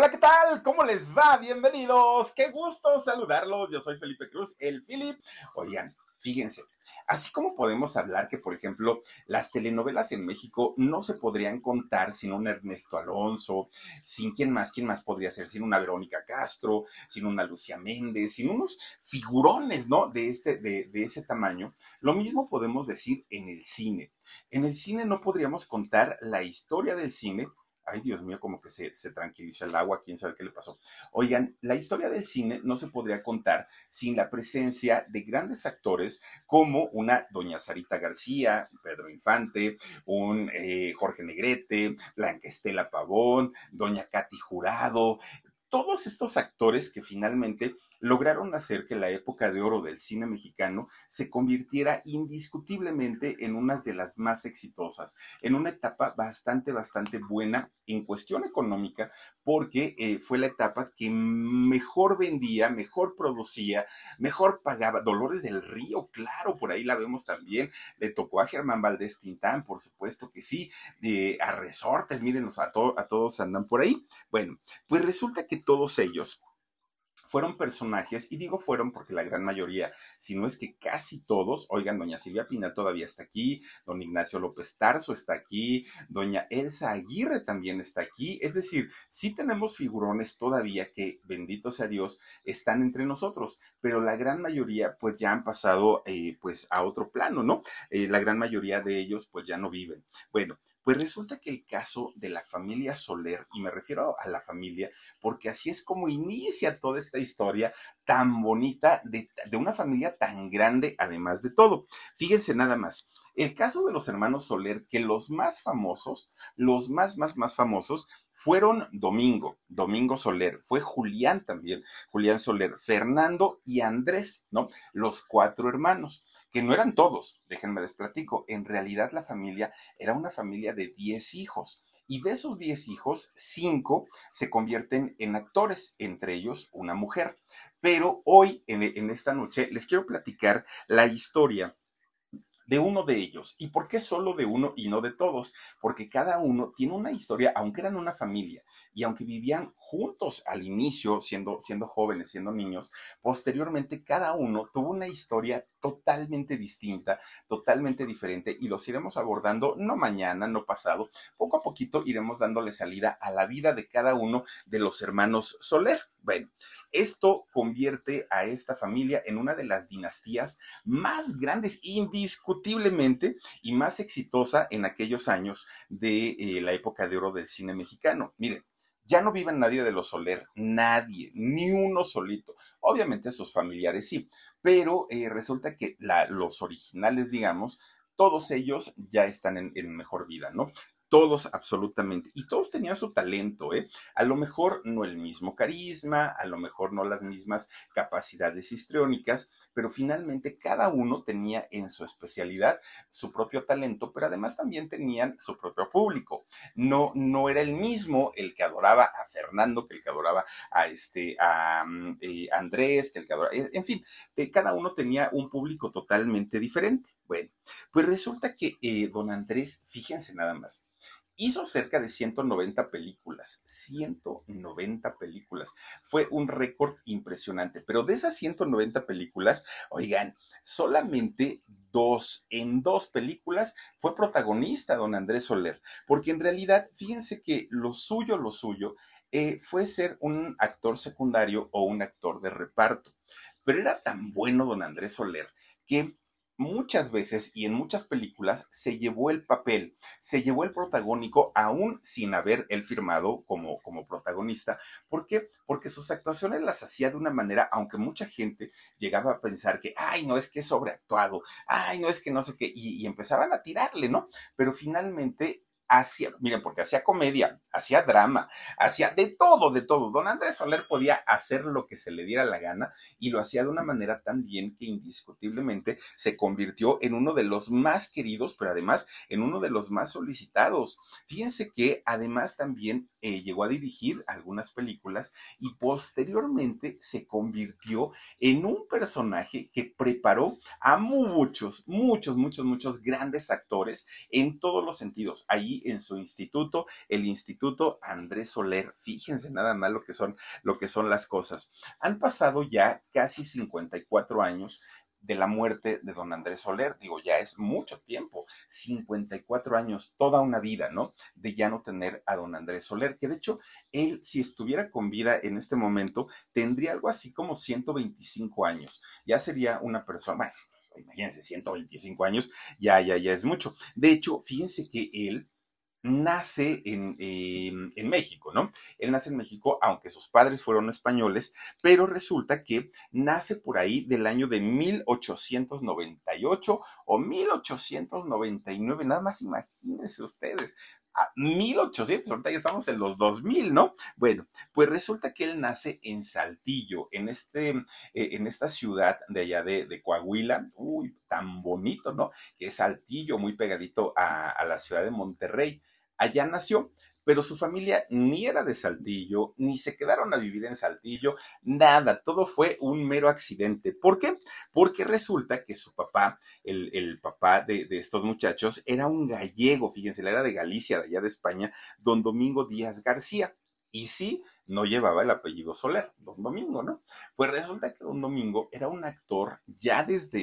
Hola, ¿qué tal? ¿Cómo les va? Bienvenidos. Qué gusto saludarlos. Yo soy Felipe Cruz, el Philip. Oigan, fíjense, así como podemos hablar que, por ejemplo, las telenovelas en México no se podrían contar sin un Ernesto Alonso, sin quién más, quién más podría ser, sin una Verónica Castro, sin una Lucía Méndez, sin unos figurones, ¿no? De, este, de, de ese tamaño. Lo mismo podemos decir en el cine. En el cine no podríamos contar la historia del cine Ay, Dios mío, como que se, se tranquiliza el agua, quién sabe qué le pasó. Oigan, la historia del cine no se podría contar sin la presencia de grandes actores como una doña Sarita García, Pedro Infante, un eh, Jorge Negrete, Blanca Estela Pavón, doña Katy Jurado, todos estos actores que finalmente lograron hacer que la época de oro del cine mexicano se convirtiera indiscutiblemente en una de las más exitosas, en una etapa bastante, bastante buena en cuestión económica, porque eh, fue la etapa que mejor vendía, mejor producía, mejor pagaba. Dolores del Río, claro, por ahí la vemos también. Le tocó a Germán Valdés Tintán, por supuesto que sí, a Resortes, mírenos, a, a todos andan por ahí. Bueno, pues resulta que todos ellos fueron personajes, y digo fueron porque la gran mayoría, si no es que casi todos, oigan, doña Silvia Pina todavía está aquí, don Ignacio López Tarso está aquí, doña Elsa Aguirre también está aquí, es decir, sí tenemos figurones todavía que, bendito sea Dios, están entre nosotros, pero la gran mayoría pues ya han pasado eh, pues a otro plano, ¿no? Eh, la gran mayoría de ellos pues ya no viven. Bueno, pues resulta que el caso de la familia Soler, y me refiero a la familia, porque así es como inicia toda esta historia tan bonita de, una familia tan grande, además de todo. Fíjense nada más. El caso de los hermanos Soler, que los más famosos, los más, más, más famosos, fueron Domingo, Domingo Soler, fue Julián también, Julián Soler, Fernando y Andrés, ¿no? Los cuatro hermanos que no eran todos, déjenme les platico, en realidad la familia era una familia de 10 hijos. Y de esos 10 hijos, 5 se convierten en actores, entre ellos una mujer. Pero hoy, en, en esta noche, les quiero platicar la historia de uno de ellos. ¿Y por qué solo de uno y no de todos? Porque cada uno tiene una historia, aunque eran una familia y aunque vivían juntos al inicio, siendo, siendo jóvenes, siendo niños, posteriormente cada uno tuvo una historia totalmente distinta, totalmente diferente y los iremos abordando no mañana, no pasado, poco a poquito iremos dándole salida a la vida de cada uno de los hermanos Soler. Bueno, esto convierte a esta familia en una de las dinastías más grandes, indiscutiblemente, y más exitosa en aquellos años de eh, la época de oro del cine mexicano. Miren, ya no vive nadie de los Soler, nadie, ni uno solito. Obviamente sus familiares sí, pero eh, resulta que los originales, digamos, todos ellos ya están en, en, mejor vida, ¿no? Todos absolutamente. Y todos tenían su talento, ¿eh? A lo mejor no el mismo carisma, a lo mejor no las mismas capacidades histriónicas, pero finalmente cada uno tenía en su especialidad su propio talento, pero además también tenían su propio público. No, no era el mismo el que adoraba a Fernando, que el que adoraba a este, a, mm, eh, Andrés, que el que adoraba, en fin, eh, cada uno tenía un público totalmente diferente. Bueno, pues resulta que eh, don Andrés, fíjense nada más, hizo cerca de 190 películas, 190 películas. Fue un récord impresionante, pero de esas 190 películas, oigan, solamente dos, en dos películas fue protagonista don Andrés Soler, porque en realidad, fíjense que lo suyo, lo suyo, eh, fue ser un actor secundario o un actor de reparto. Pero era tan bueno don Andrés Soler que muchas veces y en muchas películas se llevó el papel, se llevó el protagónico aún sin haber él firmado como, como protagonista. ¿Por qué? Porque sus actuaciones las hacía de una manera, aunque mucha gente llegaba a pensar que, ay, no es que es sobreactuado, ay, no es que no sé qué, y, y empezaban a tirarle, ¿no? Pero finalmente hacía, miren, porque hacía comedia, hacía drama, hacía de todo, de todo. Don Andrés Soler podía hacer lo que se le diera la gana y lo hacía de una manera tan bien que indiscutiblemente se convirtió en uno de los más queridos, pero además en uno de los más solicitados. Fíjense que además también eh, llegó a dirigir algunas películas y posteriormente se convirtió en un personaje que preparó a muchos, muchos, muchos, muchos grandes actores en todos los sentidos. Ahí en su instituto, el Instituto Andrés Soler. Fíjense nada más lo que son, lo que son las cosas. Han pasado ya casi 54 años de la muerte de don Andrés Soler. Digo, ya es mucho tiempo, 54 años, toda una vida, ¿no? De ya no tener a don Andrés Soler, que de hecho, él, si estuviera con vida en este momento, tendría algo así como 125 años. Ya sería una persona, bueno, imagínense, 125 años, ya, ya, ya es mucho. De hecho, fíjense que él nace en, en, México, ¿no? Él nace en México, aunque sus padres fueron españoles, pero resulta que nace por ahí del año de 1898 o 1899, nada más imagínense ustedes, a 1800, ahorita ya estamos en los 2000, ¿no? Bueno, pues resulta que él nace en Saltillo, en, este, eh, en esta ciudad de allá de, Coahuila, uy, tan bonito, ¿no? Que es Saltillo, muy pegadito a, a la ciudad de Monterrey. Allá nació pero su familia ni era de Saltillo, ni se quedaron a vivir en Saltillo, nada, todo fue un mero accidente. ¿Por qué? Porque resulta que su papá, el, papá de, de, estos muchachos, era un gallego, fíjense, era de Galicia, de allá de España, don Domingo Díaz García. Y sí, no llevaba el apellido Soler, don Domingo, ¿no? Pues resulta que don Domingo era un actor ya desde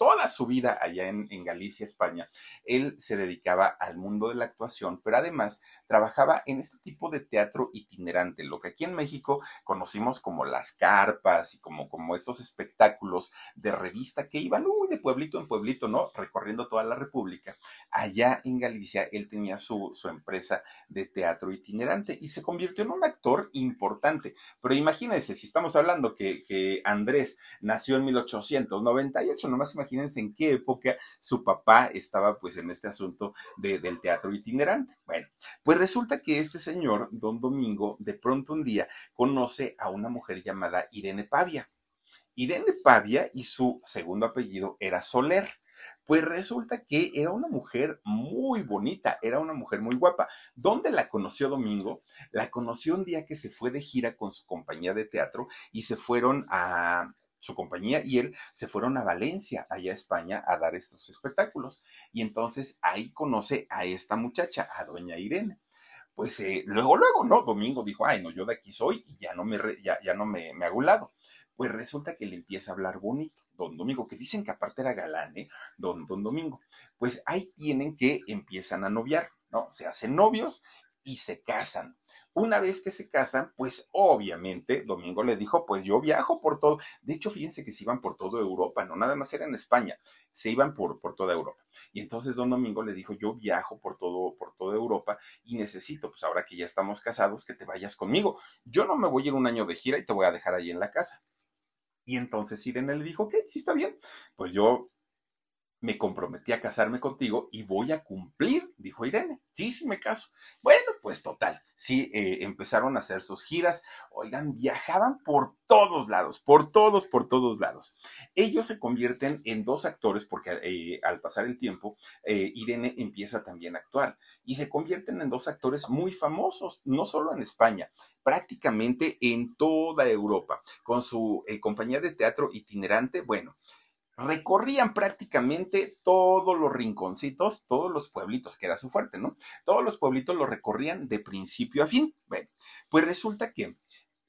toda su vida allá en, Galicia, España. Él se dedicaba al mundo de la actuación, pero además trabajaba en este tipo de teatro itinerante, lo que aquí en México conocimos como las carpas y como, como estos espectáculos de revista que iban, uy, de pueblito en pueblito, ¿no? Recorriendo toda la República. Allá en Galicia él tenía su, su empresa de teatro itinerante y se convirtió en un actor importante. Pero imagínense, si estamos hablando que, Andrés nació en 1898, nomás imagínense en qué época su papá estaba pues en este asunto del teatro itinerante. Bueno, pues resulta que este señor, don Domingo, de pronto un día conoce a una mujer llamada Irene Pavia. Irene Pavia y su segundo apellido era Soler. Pues resulta que era una mujer muy bonita, era una mujer muy guapa. ¿Dónde la conoció Domingo? La conoció un día que se fue de gira con su compañía de teatro y se fueron a, su compañía y él se fueron a Valencia, allá a España, a dar estos espectáculos. Y entonces ahí conoce a esta muchacha, a doña Irene. Pues eh, luego, luego, ¿no? Domingo dijo, ay, no, yo de aquí soy y ya no me, ya, ya no me, me hago lado. Pues resulta que le empieza a hablar bonito, don Domingo, que dicen que aparte era galán, ¿eh? Don, don Domingo. Pues ahí tienen que empiezan a noviar, ¿no? Se hacen novios y se casan. Una vez que se casan, pues obviamente Domingo le dijo, pues yo viajo por todo. De hecho, fíjense que se iban por toda Europa, no nada más era en España, se iban por, por toda Europa. Y entonces don Domingo le dijo, yo viajo por todo, por toda Europa y necesito, pues ahora que ya estamos casados, que te vayas conmigo. Yo no me voy a ir un año de gira y te voy a dejar ahí en la casa. Y entonces Irene le dijo, ok, sí está bien. Pues yo me comprometí a casarme contigo y voy a cumplir, dijo Irene. Sí, sí me caso. Bueno, pues total, sí, eh, empezaron a hacer sus giras. Oigan, viajaban por todos lados, por todos, por todos lados. Ellos se convierten en dos actores porque eh, al pasar el tiempo, eh, Irene empieza también a actuar y se convierten en dos actores muy famosos, no solo en España, prácticamente en toda Europa, con su compañía de teatro itinerante. Bueno, recorrían prácticamente todos los rinconcitos, todos los pueblitos, que era su fuerte, ¿no? Todos los pueblitos los recorrían de principio a fin. Bueno, pues resulta que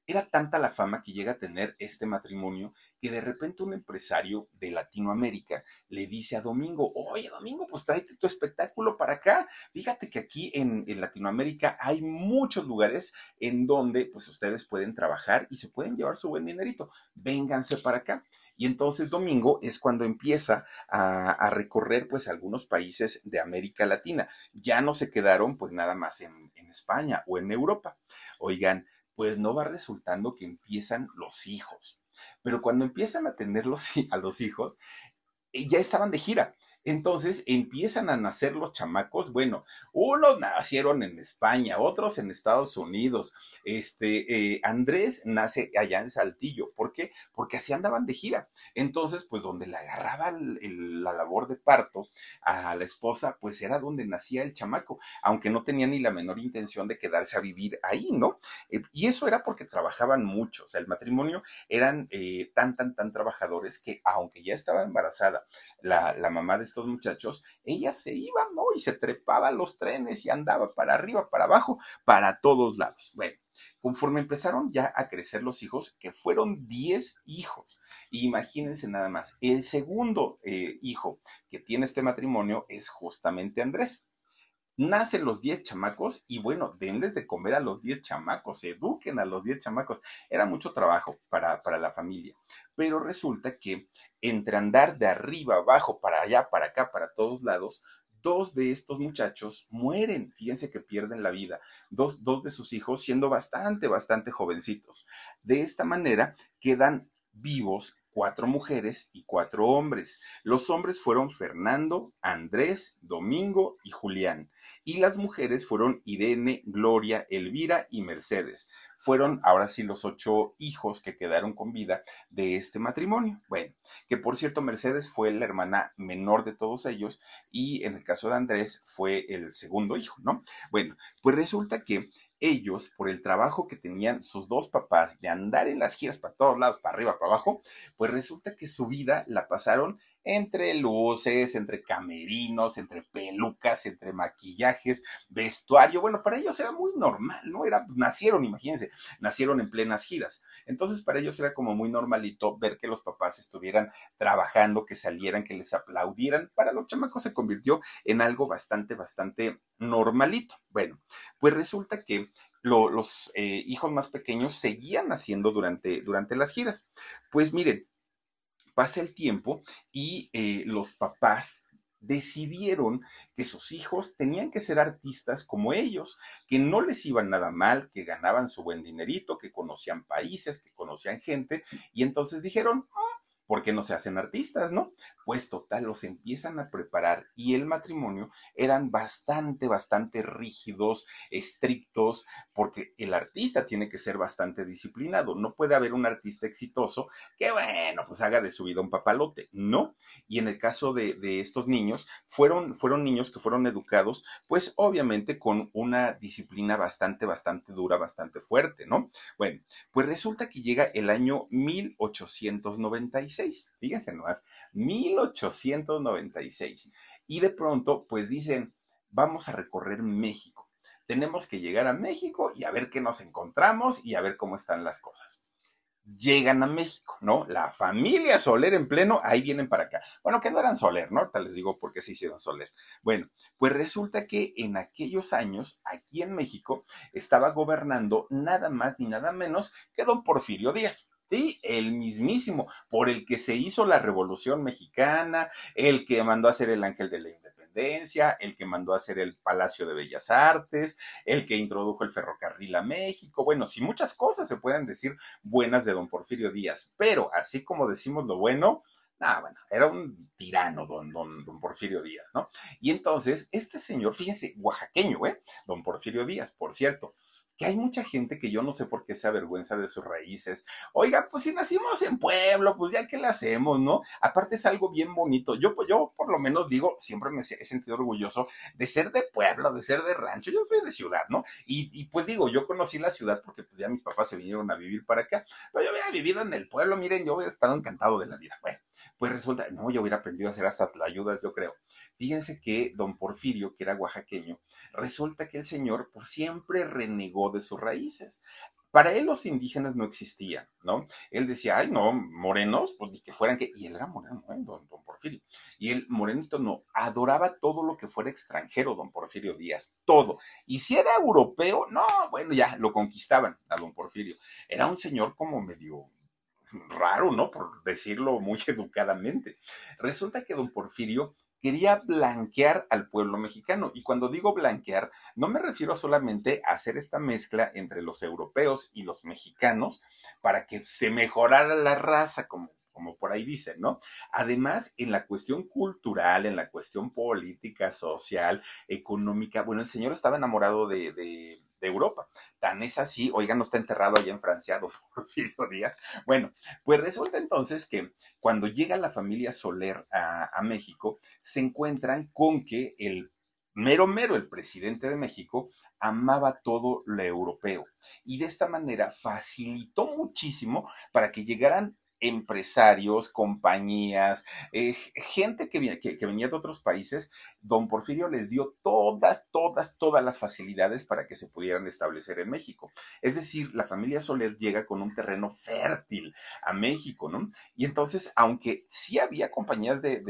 era tanta la fama que llega a tener este matrimonio que de repente un empresario de Latinoamérica le dice a Domingo, oye Domingo, pues tráete tu espectáculo para acá. Fíjate que aquí en, en, Latinoamérica hay muchos lugares en donde pues ustedes pueden trabajar y se pueden llevar su buen dinerito. Vénganse para acá. Y entonces Domingo es cuando empieza a, recorrer pues algunos países de América Latina. Ya no se quedaron pues nada más en, España o en Europa. Oigan, pues no va resultando que empiezan los hijos. Pero cuando empiezan a tener a los hijos, eh, ya estaban de gira. Entonces empiezan a nacer los chamacos. Bueno, unos nacieron en España, otros en Estados Unidos. Este, eh, Andrés nace allá en Saltillo. ¿Por qué? Porque así andaban de gira. Entonces, pues donde le agarraba la labor de parto a la esposa, pues era donde nacía el chamaco, aunque no tenía ni la menor intención de quedarse a vivir ahí, ¿no? Eh, y eso era porque trabajaban mucho. O sea, el matrimonio eran eh, tan, tan, tan trabajadores que aunque ya estaba embarazada la, la mamá de estos muchachos, ella se iba, ¿no? Y se trepaba a los trenes y andaba para arriba, para abajo, para todos lados. Bueno, conforme empezaron ya a crecer los hijos, que fueron 10 hijos. imagínense nada más, el segundo eh, hijo que tiene este matrimonio es justamente Andrés. Nacen los 10 chamacos y bueno, denles de comer a los 10 chamacos, eduquen a los 10 chamacos. Era mucho trabajo para, para la familia. Pero resulta que entre andar de arriba, abajo, para allá, para acá, para todos lados, dos de estos muchachos mueren, fíjense que pierden la vida, dos, dos de sus hijos siendo bastante, bastante jovencitos. De esta manera quedan vivos cuatro mujeres y cuatro hombres. Los hombres fueron Fernando, Andrés, Domingo y Julián. Y las mujeres fueron Irene, Gloria, Elvira y Mercedes. Fueron ahora sí los ocho hijos que quedaron con vida de este matrimonio. Bueno, que por cierto Mercedes fue la hermana menor de todos ellos y en el caso de Andrés fue el segundo hijo, ¿no? Bueno, pues resulta que ellos, por el trabajo que tenían sus dos papás de andar en las giras para todos lados, para arriba, para abajo, pues resulta que su vida la pasaron entre luces, entre camerinos, entre pelucas, entre maquillajes, vestuario. Bueno, para ellos era muy normal, ¿no? Era, nacieron, imagínense, nacieron en plenas giras. Entonces, para ellos era como muy normalito ver que los papás estuvieran trabajando, que salieran, que les aplaudieran. Para los chamacos se convirtió en algo bastante, bastante normalito. Bueno, pues resulta que los eh, hijos más pequeños seguían naciendo durante, durante las giras. Pues miren, pasa el tiempo y eh, los papás decidieron que sus hijos tenían que ser artistas como ellos, que no les iban nada mal, que ganaban su buen dinerito, que conocían países, que conocían gente, y entonces dijeron, ah, ¿por qué no se hacen artistas, no? Pues total, los empiezan a preparar y el matrimonio eran bastante, bastante rígidos, estrictos, porque el artista tiene que ser bastante disciplinado. No puede haber un artista exitoso que, bueno, pues haga de su vida un papalote, ¿no? Y en el caso de, de estos niños, fueron, fueron niños que fueron educados, pues obviamente con una disciplina bastante, bastante dura, bastante fuerte, ¿no? Bueno, pues resulta que llega el año 1896 fíjense nomás, 1896. Y de pronto, pues dicen, vamos a recorrer México. Tenemos que llegar a México y a ver qué nos encontramos y a ver cómo están las cosas llegan a México, ¿no? La familia Soler en pleno, ahí vienen para acá. Bueno, que no eran Soler, ¿no? Ahorita les digo por qué se hicieron Soler. Bueno, pues resulta que en aquellos años, aquí en México, estaba gobernando nada más ni nada menos que don Porfirio Díaz. Sí, el mismísimo, por el que se hizo la Revolución Mexicana, el que mandó a hacer el Ángel de la Independencia, el que mandó a hacer el Palacio de Bellas Artes, el que introdujo el ferrocarril a México. Bueno, sí, muchas cosas se pueden decir buenas de don Porfirio Díaz, pero así como decimos lo bueno, Ah, bueno, era un tirano, don, don, Porfirio Díaz, ¿no? Y entonces, este señor, fíjense, oaxaqueño, ¿eh? Don Porfirio Díaz, por cierto, que hay mucha gente que yo no sé por qué se avergüenza de sus raíces. Oiga, pues si nacimos en pueblo, pues ya que le hacemos, ¿no? Aparte es algo bien bonito. Yo, pues yo por lo menos digo, siempre me he sentido orgulloso de ser de pueblo, de ser de rancho. Yo soy de ciudad, ¿no? Y, pues digo, yo conocí la ciudad porque pues ya mis papás se vinieron a vivir para acá. Pero yo hubiera vivido en el pueblo, miren, yo hubiera estado encantado de la vida. Bueno, pues resulta, no, yo hubiera aprendido a hacer hasta la ayuda, yo creo. Fíjense que don Porfirio, que era oaxaqueño, resulta que el señor pues, siempre renegó de sus raíces. Para él los indígenas no existían, ¿no? Él decía, ay, no, morenos, pues ni que fueran que... Y él era moreno, ¿eh? don, don Porfirio. Y el morenito no, adoraba todo lo que fuera extranjero, don Porfirio Díaz, todo. Y si era europeo, no, bueno, ya lo conquistaban a don Porfirio. Era un señor como medio raro, ¿no? Por decirlo muy educadamente. Resulta que don Porfirio quería blanquear al pueblo mexicano. Y cuando digo blanquear, no me refiero solamente a hacer esta mezcla entre los europeos y los mexicanos para que se mejorara la raza, como, como por ahí dicen, ¿no? Además, en la cuestión cultural, en la cuestión política, social, económica, bueno, el señor estaba enamorado de, de de Europa. Tan es así, oigan, no está enterrado allá en Francia, don Porfirio Díaz. Bueno, pues resulta entonces que cuando llega la familia Soler a, a México, se encuentran con que el mero mero, el presidente de México, amaba todo lo europeo y de esta manera facilitó muchísimo para que llegaran empresarios, compañías, eh, gente que, venía de otros países, don Porfirio les dio todas, todas, todas las facilidades para que se pudieran establecer en México. Es decir, la familia Soler llega con un terreno fértil a México, ¿no? Y entonces, aunque sí había compañías de,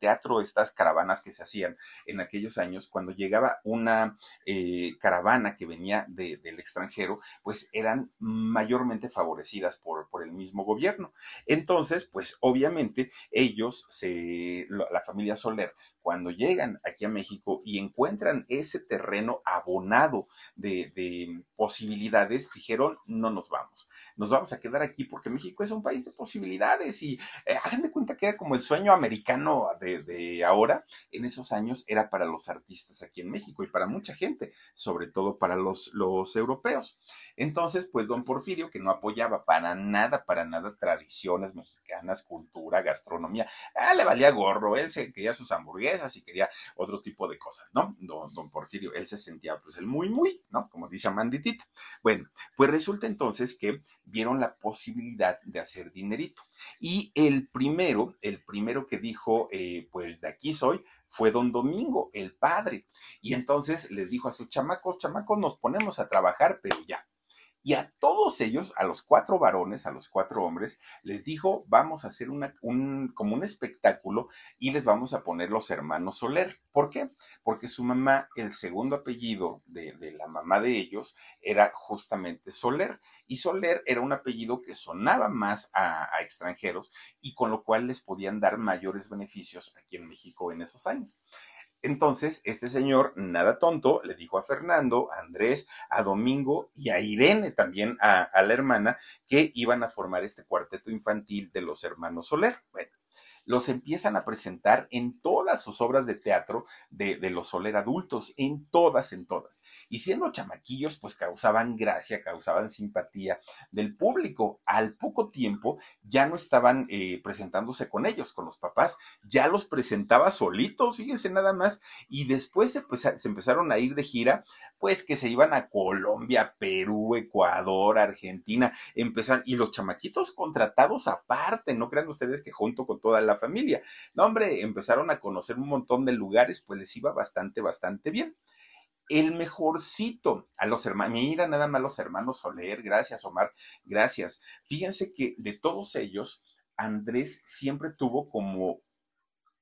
teatro, estas caravanas que se hacían en aquellos años, cuando llegaba una eh, caravana que venía del extranjero, pues eran mayormente favorecidas por el mismo gobierno. Entonces, pues obviamente ellos, la familia Soler, cuando llegan aquí a México y encuentran ese terreno abonado de, posibilidades, dijeron, no nos vamos, nos vamos a quedar aquí porque México es un país de posibilidades y eh, hagan de cuenta que era como el sueño americano de, ahora, en esos años era para los artistas aquí en México y para mucha gente, sobre todo para los, los europeos. Entonces, pues don Porfirio, que no apoyaba para nada, para nada tradiciones mexicanas, cultura, gastronomía, ah, le valía gorro, él se quería sus hamburguesas, si quería otro tipo de cosas, ¿no? Don, Porfirio, él se sentía pues el muy, muy, ¿no? Como dice Amanditita. Bueno, pues resulta entonces que vieron la posibilidad de hacer dinerito. Y el primero, el primero que dijo, eh, pues de aquí soy, fue don Domingo, el padre. Y entonces les dijo a sus chamacos, chamacos, nos ponemos a trabajar, pero ya, y a todos ellos, a los cuatro varones, a los cuatro hombres, les dijo, vamos a hacer una, un, como un espectáculo y les vamos a poner los hermanos Soler. ¿Por qué? Porque su mamá, el segundo apellido de, la mamá de ellos, era justamente Soler. Y Soler era un apellido que sonaba más a, a extranjeros y con lo cual les podían dar mayores beneficios aquí en México en esos años. Entonces, este señor, nada tonto, le dijo a Fernando, a Andrés, a Domingo y a Irene también, a, a la hermana, que iban a formar este cuarteto infantil de los hermanos Soler. Bueno, los empiezan a presentar en todas sus obras de teatro de, los Soler adultos, en todas, en todas. Y siendo chamaquillos, pues causaban gracia, causaban simpatía del público. Al poco tiempo ya no estaban eh, presentándose con ellos, con los papás, ya los presentaba solitos, fíjense nada más, y después se, se empezaron a ir de gira, pues que se iban a Colombia, Perú, Ecuador, Argentina, empezaron, y los chamaquitos contratados aparte, no crean ustedes que junto con toda la familia. No, hombre, empezaron a conocer un montón de lugares, pues les iba bastante, bastante bien. El mejorcito a los hermanos, mira nada más los hermanos Soler, gracias Omar, gracias. Fíjense que de todos ellos, Andrés siempre tuvo como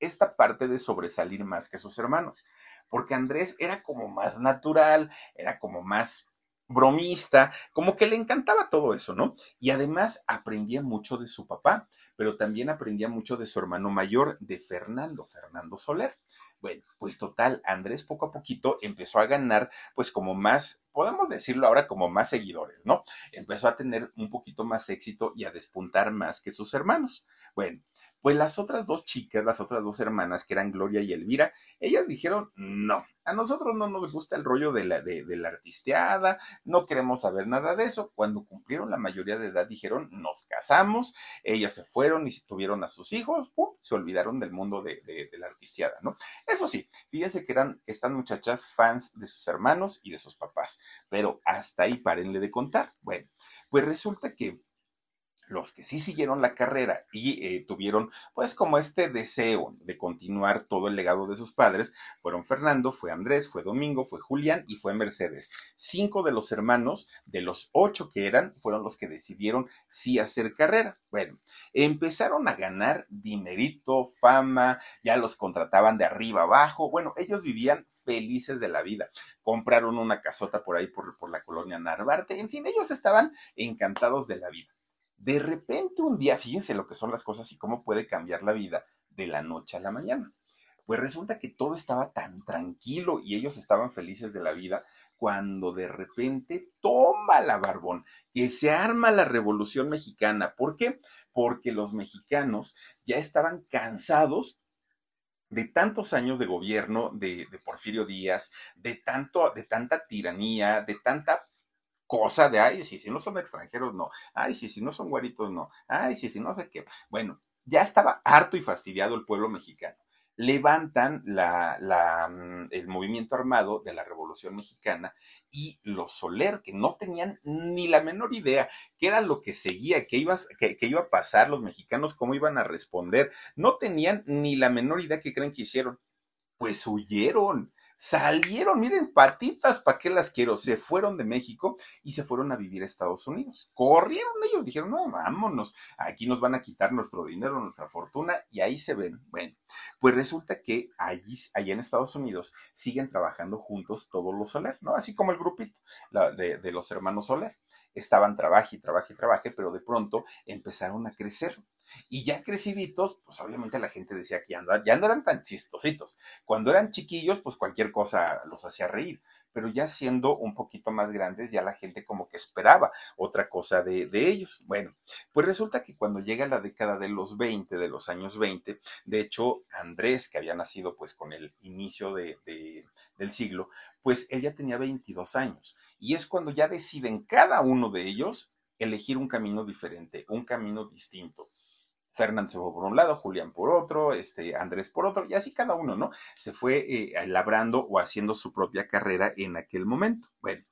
esta parte de sobresalir más que sus hermanos, porque Andrés era como más natural, era como más bromista, como que le encantaba todo eso, ¿no? Y además aprendía mucho de su papá, pero también aprendía mucho de su hermano mayor, de Fernando, Fernando Soler. Bueno, pues total, Andrés poco a poquito empezó a ganar, pues como más, podemos decirlo ahora como más seguidores, ¿no? Empezó a tener un poquito más éxito y a despuntar más que sus hermanos. Bueno, pues las otras dos chicas, las otras dos hermanas, que eran Gloria y Elvira, ellas dijeron, no, a nosotros no nos gusta el rollo de la, de, la artisteada, no queremos saber nada de eso. Cuando cumplieron la mayoría de edad, dijeron, nos casamos, ellas se fueron y tuvieron a sus hijos, ¡pum! se olvidaron del mundo de, de, la artisteada, ¿no? Eso sí, fíjense que eran estas muchachas fans de sus hermanos y de sus papás, pero hasta ahí párenle de contar. Bueno, pues resulta que los que sí siguieron la carrera y eh, tuvieron pues como este deseo de continuar todo el legado de sus padres fueron Fernando, fue Andrés, fue Domingo, fue Julián y fue Mercedes. Cinco de los hermanos, de los ocho que eran, fueron los que decidieron sí hacer carrera. Bueno, empezaron a ganar dinerito, fama, ya los contrataban de arriba abajo. Bueno, ellos vivían felices de la vida. Compraron una casota por ahí por, por la colonia Narvarte. En fin, ellos estaban encantados de la vida. De repente un día, fíjense lo que son las cosas y cómo puede cambiar la vida de la noche a la mañana. Pues resulta que todo estaba tan tranquilo y ellos estaban felices de la vida cuando de repente toma la barbón, que se arma la revolución mexicana. ¿Por qué? Porque los mexicanos ya estaban cansados de tantos años de gobierno de, de Porfirio Díaz, de, tanto, de tanta tiranía, de tanta cosa de, ay, si, si no son extranjeros, no, ay, si, si no son guaritos, no, ay, si, si no sé qué. Bueno, ya estaba harto y fastidiado el pueblo mexicano. levantan la, mm, el movimiento armado de la Revolución Mexicana y los Soler, que no tenían ni la menor idea qué era lo que seguía, qué, qué iba a pasar, los mexicanos cómo iban a responder, no tenían ni la menor idea que creen que hicieron. Pues huyeron, salieron, miren, patitas, ¿para qué las quiero? Se fueron de México y se fueron a vivir a Estados Unidos. Corrieron ellos, dijeron, no, vámonos, aquí nos van a quitar nuestro dinero, nuestra fortuna, y ahí se ven. Bueno, pues resulta que allí, allá en Estados Unidos siguen trabajando juntos todos los Soler, ¿no? Así como el grupito de, los hermanos Soler. Estaban trabaje y trabaje y trabaje, pero de pronto empezaron a crecer y ya creciditos, pues obviamente la gente decía que ya no, ya no eran tan chistositos. Cuando eran chiquillos, pues cualquier cosa los hacía reír. Pero ya siendo un poquito más grandes, ya la gente como que esperaba otra cosa de, ellos. Bueno, pues resulta que cuando llega la década de los 20, de los años 20, de hecho, Andrés, que había nacido pues con el inicio de, del siglo, pues él ya tenía 22 años. Y es cuando ya deciden cada uno de ellos elegir un camino diferente, un camino distinto. Fernando se fue por un lado, Julián por otro, este, Andrés por otro, y así cada uno, ¿no? Se fue eh, labrando o haciendo su propia carrera en aquel momento. Bueno,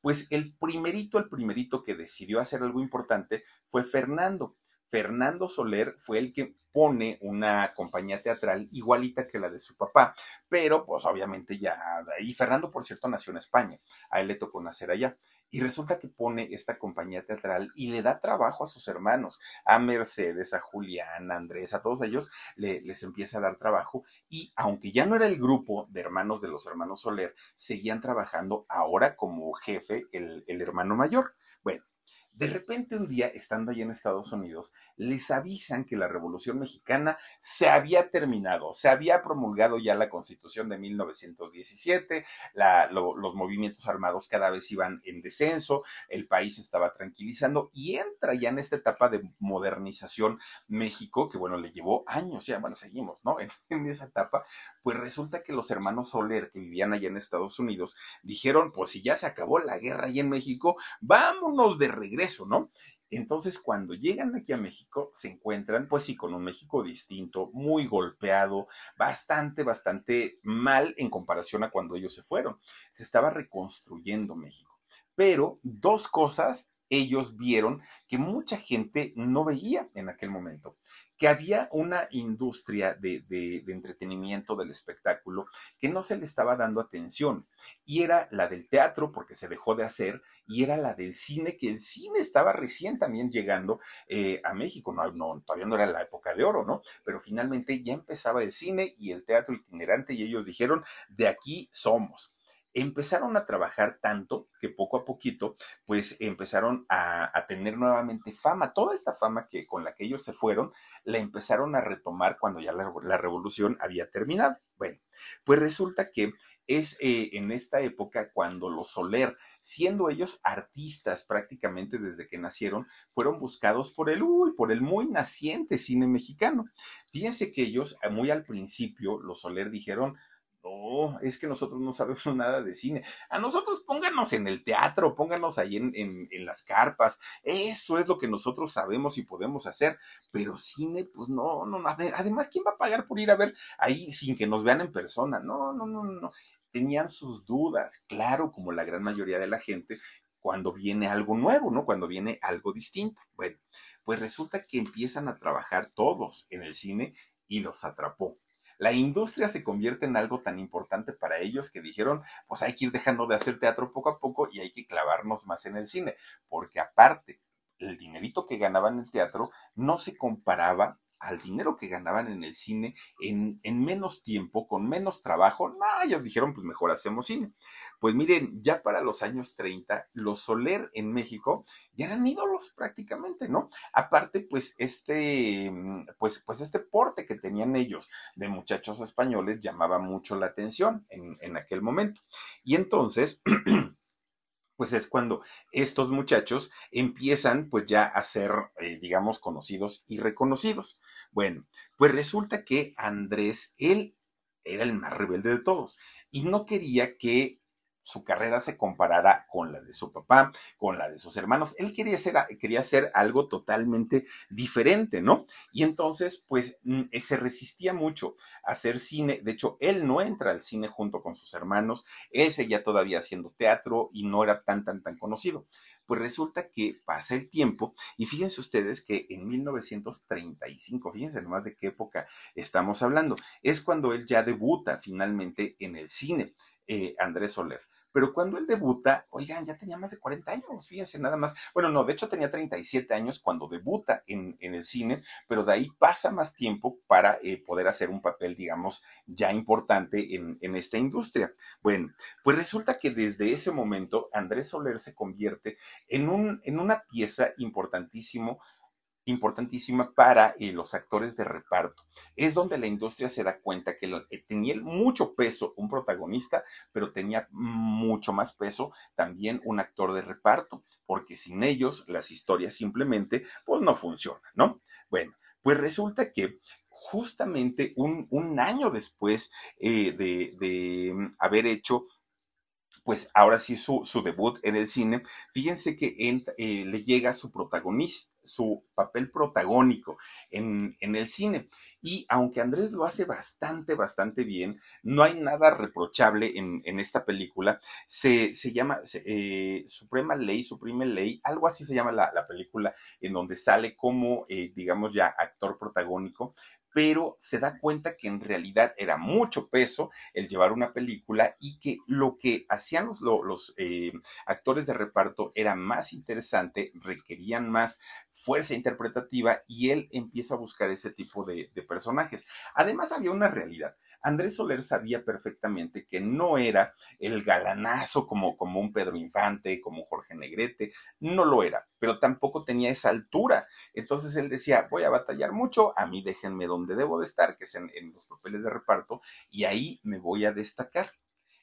pues el primerito, el primerito que decidió hacer algo importante fue Fernando. Fernando Soler fue el que pone una compañía teatral igualita que la de su papá, pero pues obviamente ya, y Fernando por cierto nació en España, a él le tocó nacer allá. Y resulta que pone esta compañía teatral y le da trabajo a sus hermanos, a Mercedes, a Julián, a Andrés, a todos ellos, les empieza a dar trabajo. Y aunque ya no era el grupo de hermanos de los hermanos Soler, seguían trabajando ahora como jefe el, el hermano mayor. Bueno, de repente un día, estando allá en Estados Unidos, les avisan que la Revolución Mexicana se había terminado, se había promulgado ya la Constitución de 1917, los movimientos armados cada vez iban en descenso, el país estaba tranquilizando y entra ya en esta etapa de modernización México, que bueno, le llevó años, ya bueno, seguimos, ¿no? En, esa etapa, pues resulta que los hermanos Soler que vivían allá en Estados Unidos dijeron, pues si ya se acabó la guerra allá en México, vámonos de regreso eso, ¿no? Entonces, cuando llegan aquí a México, se encuentran, pues sí, con un México distinto, muy golpeado, bastante, bastante mal en comparación a cuando ellos se fueron. Se estaba reconstruyendo México. Pero dos cosas ellos vieron que mucha gente no veía en aquel momento que había una industria de, entretenimiento del espectáculo que no se le estaba dando atención. Y era la del teatro, porque se dejó de hacer, y era la del cine, que el cine estaba recién también llegando eh, a México. No, no, todavía no era la época de oro, ¿no? Pero finalmente ya empezaba el cine y el teatro itinerante, y ellos dijeron, de aquí somos empezaron a trabajar tanto que poco a poquito, pues empezaron a, tener nuevamente fama. Toda esta fama que con la que ellos se fueron, la empezaron a retomar cuando ya la, revolución había terminado. Bueno, pues resulta que es eh, en esta época cuando los Soler, siendo ellos artistas prácticamente desde que nacieron, fueron buscados por el, uy, por el muy naciente cine mexicano. Fíjense que ellos, muy al principio, los Soler dijeron, no, es que nosotros no sabemos nada de cine. A nosotros pónganos en el teatro, pónganos ahí en, en, las carpas. Eso es lo que nosotros sabemos y podemos hacer. Pero cine, pues no, no, no. Además, ¿quién va a pagar por ir a ver ahí sin que nos vean en persona? No, no, no, no. Tenían sus dudas, claro, como la gran mayoría de la gente, cuando viene algo nuevo, ¿no? Cuando viene algo distinto. Bueno, pues resulta que empiezan a trabajar todos en el cine y los atrapó la industria se convierte en algo tan importante para ellos que dijeron, pues hay que ir dejando de hacer teatro poco a poco y hay que clavarnos más en el cine, porque aparte, el dinerito que ganaban en el teatro no se comparaba al dinero que ganaban en el cine en, menos tiempo, con menos trabajo, no, ellos dijeron, pues mejor hacemos cine. Pues miren, ya para los años 30, los Soler en México ya eran ídolos prácticamente, ¿no? Aparte, pues este, pues, pues este porte que tenían ellos de muchachos españoles llamaba mucho la atención en, en aquel momento. Y entonces... pues es cuando estos muchachos empiezan pues ya a ser, eh, digamos, conocidos y reconocidos. Bueno, pues resulta que Andrés, él era el más rebelde de todos y no quería que su carrera se comparara con la de su papá, con la de sus hermanos. Él quería hacer, quería hacer algo totalmente diferente, ¿no? Y entonces, pues, mm, eh, se resistía mucho a hacer cine. De hecho, él no entra al cine junto con sus hermanos. Él seguía todavía haciendo teatro y no era tan, tan, tan conocido. Pues resulta que pasa el tiempo y fíjense ustedes que en 1935, fíjense nomás de qué época estamos hablando, es cuando él ya debuta finalmente en el cine, eh, Andrés Soler. Pero cuando él debuta, oigan, ya tenía más de 40 años, fíjense nada más. Bueno, no, de hecho tenía 37 años cuando debuta en, el cine, pero de ahí pasa más tiempo para eh, poder hacer un papel, digamos, ya importante en, en esta industria. Bueno, pues resulta que desde ese momento Andrés Soler se convierte en, un, en una pieza importantísimo importantísima para eh, los actores de reparto. Es donde la industria se da cuenta que eh, tenía mucho peso un protagonista, pero tenía mucho más peso también un actor de reparto, porque sin ellos las historias simplemente pues no funcionan, ¿no? Bueno, pues resulta que justamente un, año después eh, de, mm, haber hecho pues ahora sí su, debut en el cine, fíjense que le llega su protagonista, su papel protagónico en, el cine. Y aunque Andrés lo hace bastante, bastante bien, no hay nada reprochable en, esta película. Se, llama eh, Suprema Ley, Supreme Ley, algo así se llama la, película, en donde sale como, eh, digamos ya, actor protagónico, pero se da cuenta que en realidad era mucho peso el llevar una película y que lo que hacían los, eh, actores de reparto era más interesante, requerían más fuerza interpretativa y él empieza a buscar ese tipo de personajes. Además había una realidad. Andrés Soler sabía perfectamente que no era el galanazo como, como un Pedro Infante, como Jorge Negrete, no lo era, pero tampoco tenía esa altura. Entonces él decía, voy a batallar mucho, a mí déjenme donde debo de estar, que es en, en los papeles de reparto, y ahí me voy a destacar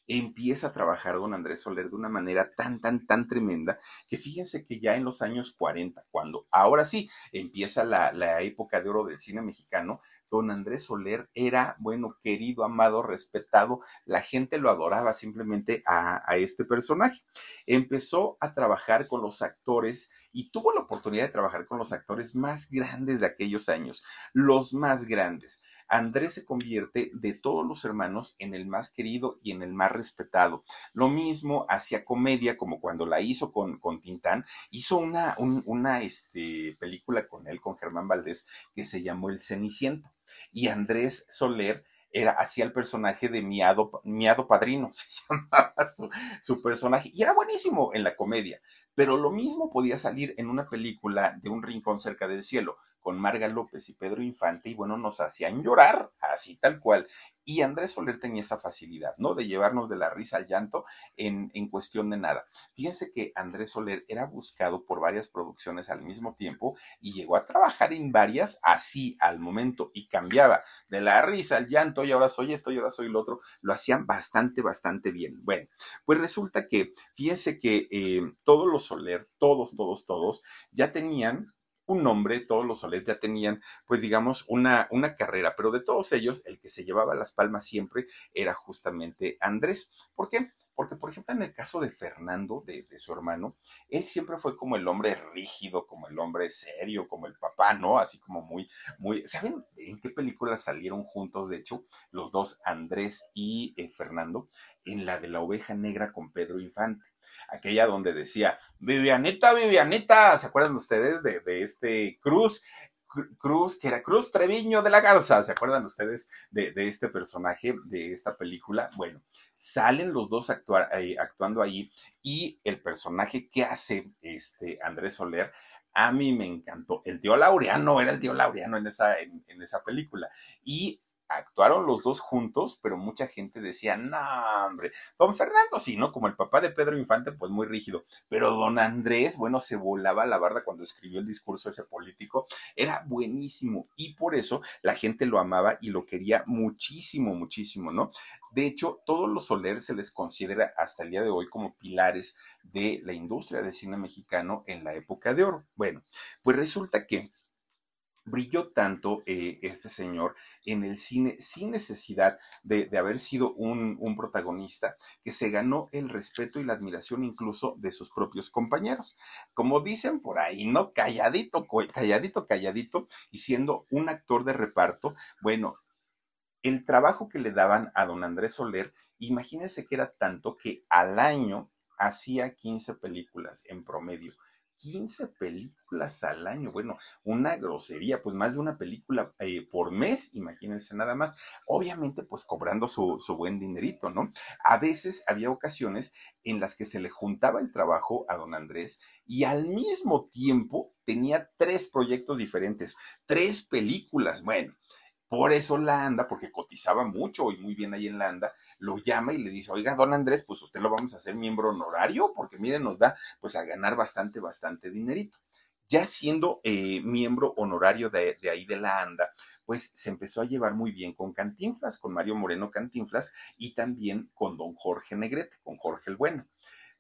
empieza a trabajar don Andrés Soler de una manera tan, tan, tan tremenda que fíjense que ya en los años 40, cuando ahora sí empieza la, la época de oro del cine mexicano, don Andrés Soler era, bueno, querido, amado, respetado, la gente lo adoraba simplemente a, este personaje. Empezó a trabajar con los actores y tuvo la oportunidad de trabajar con los actores más grandes de aquellos años, los más grandes. Andrés se convierte de todos los hermanos en el más querido y en el más respetado. Lo mismo hacía comedia, como cuando la hizo con, con Tintán, hizo una, una este, película con él, con Germán Valdés, que se llamó El Ceniciento. Y Andrés Soler era, hacía el personaje de Miado, Miado Padrino, se llamaba su, su, personaje, y era buenísimo en la comedia, pero lo mismo podía salir en una película de Un Rincón cerca del cielo, con Marga López y Pedro Infante y bueno, nos hacían llorar, así tal cual. Y Andrés Soler tenía esa facilidad, ¿no? De llevarnos de la risa al llanto en, en cuestión de nada. Fíjense que Andrés Soler era buscado por varias producciones al mismo tiempo y llegó a trabajar en varias así al momento y cambiaba de la risa al llanto y ahora soy esto y ahora soy lo otro. Lo hacían bastante, bastante bien. Bueno, pues resulta que, fíjense que eh, todos los Soler, todos, todos, todos, ya tenían un nombre, todos los Soler ya tenían, pues digamos, una, una carrera, pero de todos ellos, el que se llevaba las palmas siempre era justamente Andrés. ¿Por qué? Porque, por ejemplo, en el caso de Fernando, de, de, su hermano, él siempre fue como el hombre rígido, como el hombre serio, como el papá, ¿no? Así como muy, muy. ¿Saben en qué película salieron juntos, de hecho, los dos, Andrés y eh, Fernando? En la de la oveja negra con Pedro Infante aquella donde decía, Vivianita, Vivianita, ¿se acuerdan ustedes de, de este Cruz? Cruz, que era Cruz Treviño de la Garza, ¿se acuerdan ustedes de, de este personaje, de esta película? Bueno, salen los dos actuando ahí y el personaje que hace este Andrés Soler a mí me encantó. El tío Laureano era el tío Laureano en esa, en esa película. Y actuaron los dos juntos, pero mucha gente decía, no, hombre, don Fernando sí, ¿no? Como el papá de Pedro Infante, pues muy rígido, pero don Andrés, bueno, se volaba la barda cuando escribió el discurso ese político, era buenísimo y por eso la gente lo amaba y lo quería muchísimo, muchísimo, ¿no? De hecho, todos los Soler se les considera hasta el día de hoy como pilares de la industria del cine mexicano en la época de oro. Bueno, pues resulta que brilló tanto eh, este señor en el cine sin necesidad de, haber sido un, protagonista que se ganó el respeto y la admiración incluso de sus propios compañeros. Como dicen por ahí, ¿no? Calladito, calladito, calladito, y siendo un actor de reparto, bueno, el trabajo que le daban a don Andrés Soler, imagínense que era tanto que al año hacía 15 películas en promedio. 15 películas al año. Bueno, una grosería, pues más de una película eh, por mes, imagínense nada más. Obviamente, pues cobrando su, su, buen dinerito, ¿no? A veces había ocasiones en las que se le juntaba el trabajo a don Andrés y al mismo tiempo tenía tres proyectos diferentes, tres películas. Bueno, por eso la ANDA, porque cotizaba mucho y muy bien ahí en la ANDA, lo llama y le dice, oiga, don Andrés, pues usted lo vamos a hacer miembro honorario, porque miren, nos da pues a ganar bastante, bastante dinerito. Ya siendo eh, miembro honorario de, de ahí de la ANDA, pues se empezó a llevar muy bien con Cantinflas, con Mario Moreno Cantinflas y también con don Jorge Negrete, con Jorge el Bueno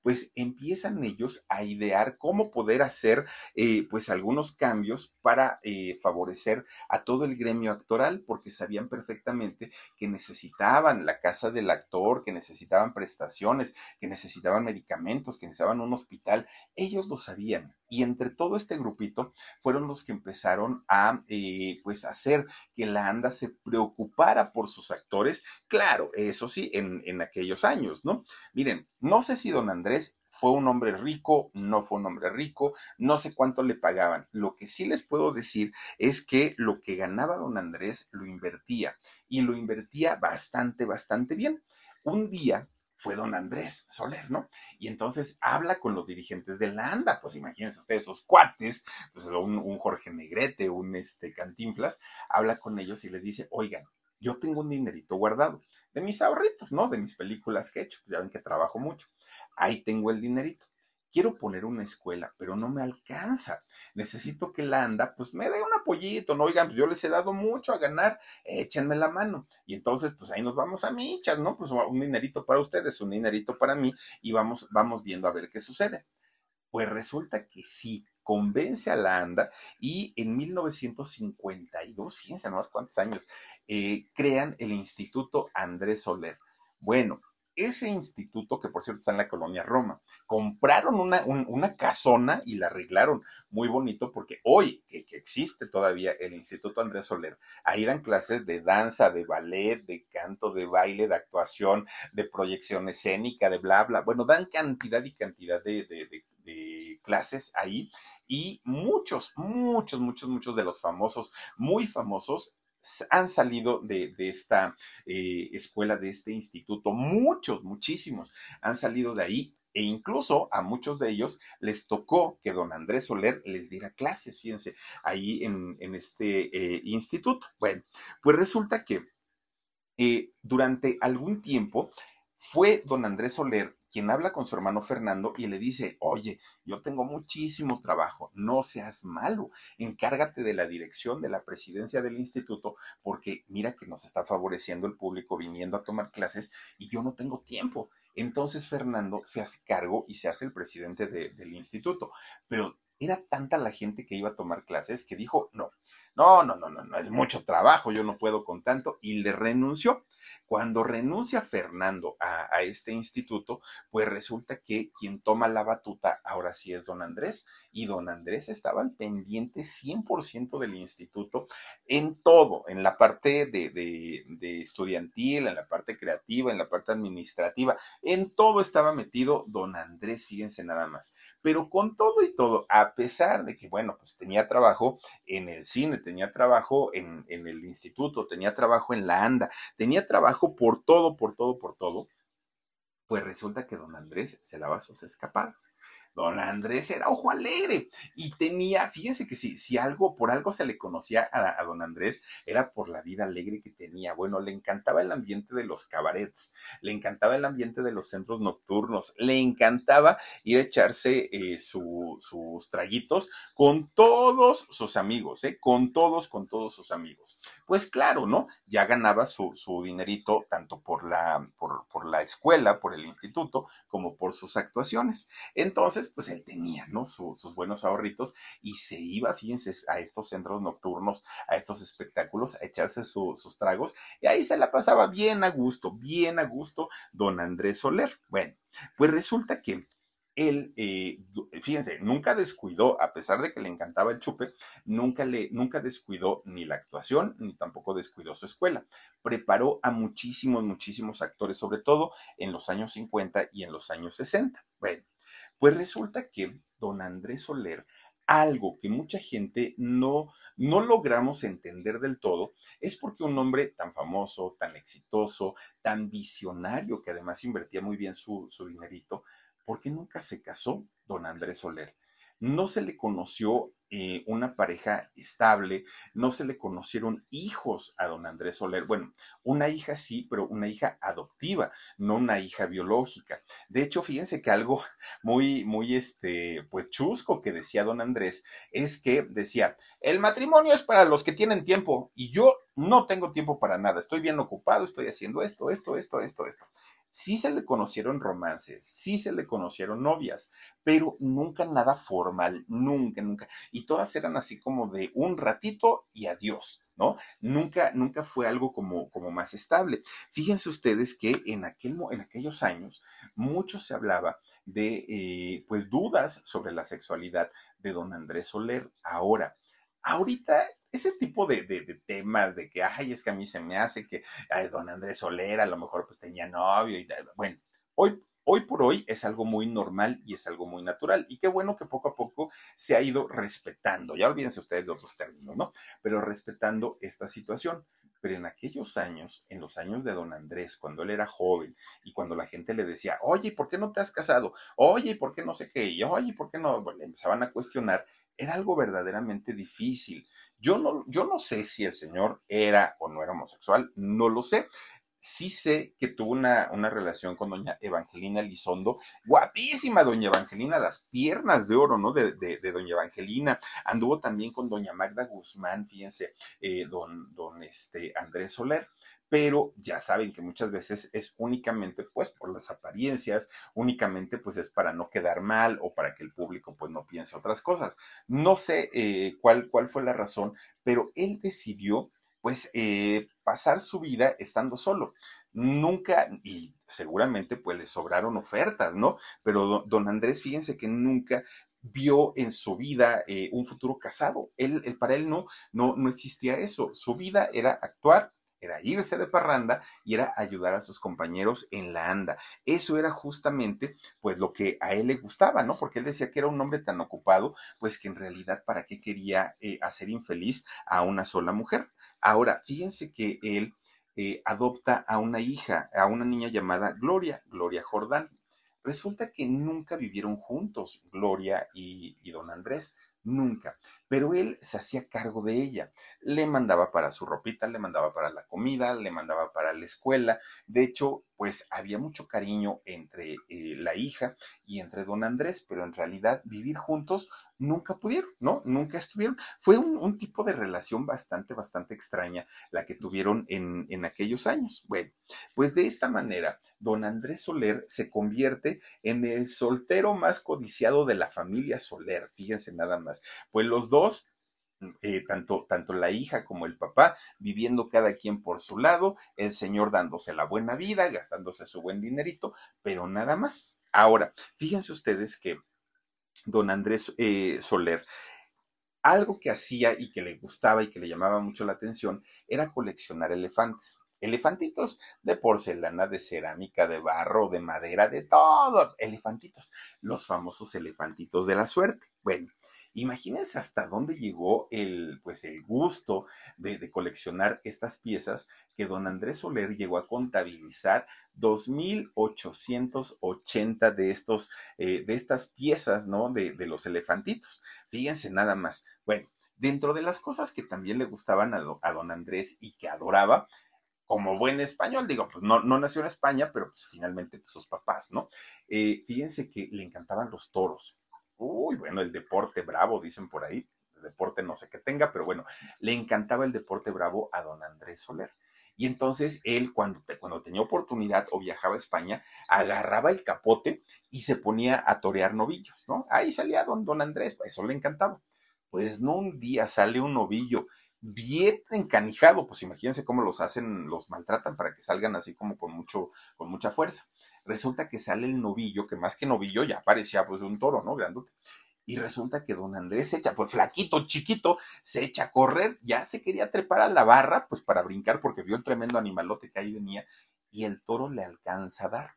pues empiezan ellos a idear cómo poder hacer eh, pues algunos cambios para eh, favorecer a todo el gremio actoral, porque sabían perfectamente que necesitaban la casa del actor, que necesitaban prestaciones, que necesitaban medicamentos, que necesitaban un hospital. Ellos lo sabían. Y entre todo este grupito fueron los que empezaron a eh, pues hacer que la ANDA se preocupara por sus actores. Claro, eso sí, en, en aquellos años, ¿no? Miren, no sé si don Andrés fue un hombre rico, no fue un hombre rico, no sé cuánto le pagaban. Lo que sí les puedo decir es que lo que ganaba don Andrés lo invertía y lo invertía bastante, bastante bien. Un día fue don Andrés Soler, ¿no? Y entonces habla con los dirigentes de la ANDA, pues imagínense ustedes, esos cuates, pues un, Jorge Negrete, un este Cantinflas, habla con ellos y les dice, oigan, yo tengo un dinerito guardado de mis ahorritos, ¿no? De mis películas que he hecho, ya ven que trabajo mucho. Ahí tengo el dinerito. Quiero poner una escuela, pero no me alcanza. Necesito que la anda, pues me dé un apoyito, no oigan, pues yo les he dado mucho a ganar, échenme la mano. Y entonces, pues ahí nos vamos a michas, ¿no? Pues un dinerito para ustedes, un dinerito para mí, y vamos, vamos viendo a ver qué sucede. Pues resulta que sí, convence a la ANDA y en 1952, fíjense más cuántos años, eh, crean el Instituto Andrés Soler. Bueno, ese instituto, que por cierto está en la colonia Roma, compraron una, una casona y la arreglaron muy bonito porque hoy que, existe todavía el Instituto Andrés Soler, ahí dan clases de danza, de ballet, de canto, de baile, de actuación, de proyección escénica, de bla, bla. Bueno, dan cantidad y cantidad de, de clases ahí y muchos, muchos, muchos, muchos de los famosos, muy famosos, han salido de, esta eh, escuela, de este instituto, muchos, muchísimos han salido de ahí e incluso a muchos de ellos les tocó que don Andrés Soler les diera clases, fíjense, ahí en, este eh, instituto. Bueno, pues resulta que eh, durante algún tiempo fue don Andrés Soler quien habla con su hermano Fernando y le dice, oye, yo tengo muchísimo trabajo, no seas malo, encárgate de la dirección de la presidencia del instituto, porque mira que nos está favoreciendo el público viniendo a tomar clases y yo no tengo tiempo. Entonces Fernando se hace cargo y se hace el presidente del instituto, pero era tanta la gente que iba a tomar clases que dijo, no, no, no, no, no, no, es mucho trabajo, yo no puedo con tanto, y le renunció. Cuando renuncia Fernando a, este instituto, pues resulta que quien toma la batuta ahora sí es don Andrés y don Andrés estaba al pendiente 100% del instituto en todo, en la parte de, estudiantil, en la parte creativa, en la parte administrativa, en todo estaba metido don Andrés, fíjense nada más. Pero con todo y todo, a pesar de que, bueno, pues tenía trabajo en el cine, tenía trabajo en, en el instituto, tenía trabajo en la ANDA, tenía trabajo trabajo por todo, por todo, por todo, pues resulta que don Andrés se daba sus escapadas. Don Andrés era ojo alegre y tenía, fíjense que si, si algo, por algo se le conocía a, don Andrés, era por la vida alegre que tenía. Bueno, le encantaba el ambiente de los cabarets, le encantaba el ambiente de los centros nocturnos, le encantaba ir a echarse eh, sus traguitos con todos sus amigos, ¿eh? con todos, con todos sus amigos. Pues claro, ¿no? Ya ganaba su, su dinerito tanto por la, por, por la escuela, por el instituto, como por sus actuaciones. Entonces, Pues él tenía, ¿no? sus buenos ahorritos y se iba, fíjense, a estos centros nocturnos, a estos espectáculos, a echarse sus tragos y ahí se la pasaba bien a gusto, bien a gusto don Andrés Soler. Bueno, pues resulta que él, eh, fíjense, nunca descuidó, a pesar de que le encantaba el chupe, nunca, le, nunca descuidó ni la actuación, ni tampoco descuidó su escuela. Preparó a muchísimos, muchísimos actores, sobre todo en los años 50 y en los años 60. Bueno, pues resulta que don Andrés Soler, algo que mucha gente no, no logramos entender del todo, es porque un hombre tan famoso, tan exitoso, tan visionario, que además invertía muy bien su, su dinerito, ¿por qué nunca se casó don Andrés Soler? No se le conoció eh, una pareja estable, no se le conocieron hijos a don Andrés Soler. Bueno, una hija sí, pero una hija adoptiva, no una hija biológica. De hecho, fíjense que algo muy, muy, este, pues chusco que decía don Andrés es que decía, el matrimonio es para los que tienen tiempo y yo no tengo tiempo para nada, estoy bien ocupado, estoy haciendo esto, esto, esto, esto, esto. Sí se le conocieron romances, sí se le conocieron novias, pero nunca nada formal, nunca, nunca. Todas eran así como de un ratito y adiós, ¿no? Nunca, nunca fue algo como, como más estable. Fíjense ustedes que en, aquel, en aquellos años mucho se hablaba de, eh, pues, dudas sobre la sexualidad de don Andrés Soler. Ahora, ahorita ese tipo de, temas de que, ay, es que a mí se me hace que don Andrés Solera a lo mejor pues tenía novio y bueno, hoy, hoy por hoy es algo muy normal y es algo muy natural. Y qué bueno que poco a poco se ha ido respetando, ya olvídense ustedes de otros términos, ¿no? Pero respetando esta situación. Pero en aquellos años, en los años de don Andrés, cuando él era joven y cuando la gente le decía, oye, ¿por qué no te has casado? Oye, ¿por qué no sé qué? Y oye, ¿por qué no? Bueno, le empezaban a cuestionar era algo verdaderamente difícil. Yo no, yo no sé si el señor era o no era homosexual, no lo sé. Sí sé que tuvo una, una relación con doña Evangelina Lizondo, guapísima doña Evangelina, las piernas de oro, ¿no? De, de, doña Evangelina. Anduvo también con doña Magda Guzmán, fíjense, eh, don, don este, Andrés Soler pero ya saben que muchas veces es únicamente pues por las apariencias, únicamente pues es para no quedar mal o para que el público pues no piense otras cosas. No sé eh, cuál, cuál fue la razón, pero él decidió pues eh, pasar su vida estando solo. Nunca, y seguramente pues le sobraron ofertas, ¿no? Pero don, Andrés, fíjense que nunca vio en su vida eh, un futuro casado. Él, él, para él no, no, no existía eso. Su vida era actuar, era irse de parranda y era ayudar a sus compañeros en la anda. Eso era justamente pues lo que a él le gustaba, ¿no? Porque él decía que era un hombre tan ocupado, pues que en realidad para qué quería eh, hacer infeliz a una sola mujer. Ahora, fíjense que él eh, adopta a una hija, a una niña llamada Gloria, Gloria Jordán. Resulta que nunca vivieron juntos Gloria y, y don Andrés, nunca pero él se hacía cargo de ella. Le mandaba para su ropita, le mandaba para la comida, le mandaba para la escuela. De hecho, pues había mucho cariño entre eh, la hija y entre don Andrés, pero en realidad vivir juntos nunca pudieron, ¿no? Nunca estuvieron. Fue un, tipo de relación bastante, bastante extraña la que tuvieron en, en aquellos años. Bueno, pues de esta manera, don Andrés Soler se convierte en el soltero más codiciado de la familia Soler, fíjense nada más. Pues los dos, eh, tanto, tanto la hija como el papá, viviendo cada quien por su lado, el señor dándose la buena vida, gastándose su buen dinerito, pero nada más. Ahora, fíjense ustedes que don Andrés eh, Soler, algo que hacía y que le gustaba y que le llamaba mucho la atención era coleccionar elefantes. Elefantitos de porcelana, de cerámica, de barro, de madera, de todo. Elefantitos. Los famosos elefantitos de la suerte. Bueno, Imagínense hasta dónde llegó el, pues el gusto de, coleccionar estas piezas que don Andrés Soler llegó a contabilizar 2.880 de, estos, eh, de estas piezas, ¿no? De, los elefantitos. Fíjense nada más. Bueno, dentro de las cosas que también le gustaban a, don Andrés y que adoraba, como buen español, digo, pues no, no nació en España, pero pues finalmente pues, sus papás, ¿no? Eh, fíjense que le encantaban los toros uy, bueno, el deporte bravo, dicen por ahí, el deporte no sé qué tenga, pero bueno, le encantaba el deporte bravo a don Andrés Soler. Y entonces él, cuando, cuando tenía oportunidad o viajaba a España, agarraba el capote y se ponía a torear novillos, ¿no? Ahí salía don, don Andrés, eso le encantaba. Pues no un día sale un novillo bien encanijado, pues imagínense cómo los hacen, los maltratan para que salgan así como con mucho, con mucha fuerza. Resulta que sale el novillo, que más que novillo ya parecía pues un toro, ¿no? Grandote. Y resulta que don Andrés se echa, pues flaquito, chiquito, se echa a correr, ya se quería trepar a la barra, pues para brincar, porque vio el tremendo animalote que ahí venía, y el toro le alcanza a dar.